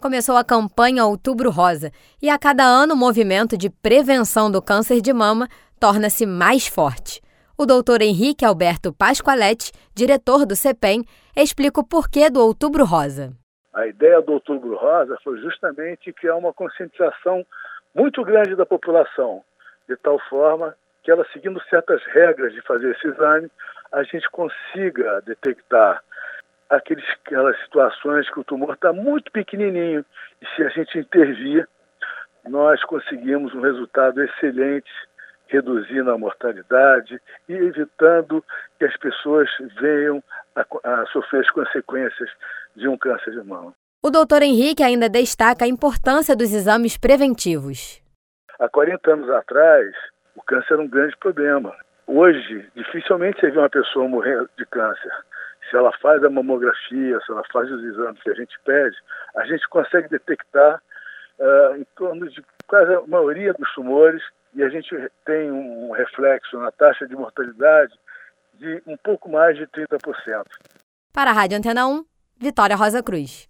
começou a campanha Outubro Rosa e a cada ano o movimento de prevenção do câncer de mama torna-se mais forte. O doutor Henrique Alberto Pasqualetti, diretor do CEPEM, explica o porquê do Outubro Rosa. A ideia do Outubro Rosa foi justamente criar uma conscientização muito grande da população, de tal forma que ela, seguindo certas regras de fazer esse exame, a gente consiga detectar aqueles, aquelas situações que o tumor está muito pequenininho e se a gente intervir, nós conseguimos um resultado excelente, reduzindo a mortalidade e evitando que as pessoas venham a, a sofrer as consequências de um câncer de mama. O doutor Henrique ainda destaca a importância dos exames preventivos. Há 40 anos atrás, o câncer era um grande problema. Hoje, dificilmente você vê uma pessoa morrer de câncer se ela faz a mamografia, se ela faz os exames que a gente pede, a gente consegue detectar uh, em torno de quase a maioria dos tumores e a gente tem um reflexo na taxa de mortalidade de um pouco mais de 30%. Para a Rádio Antena 1, Vitória Rosa Cruz.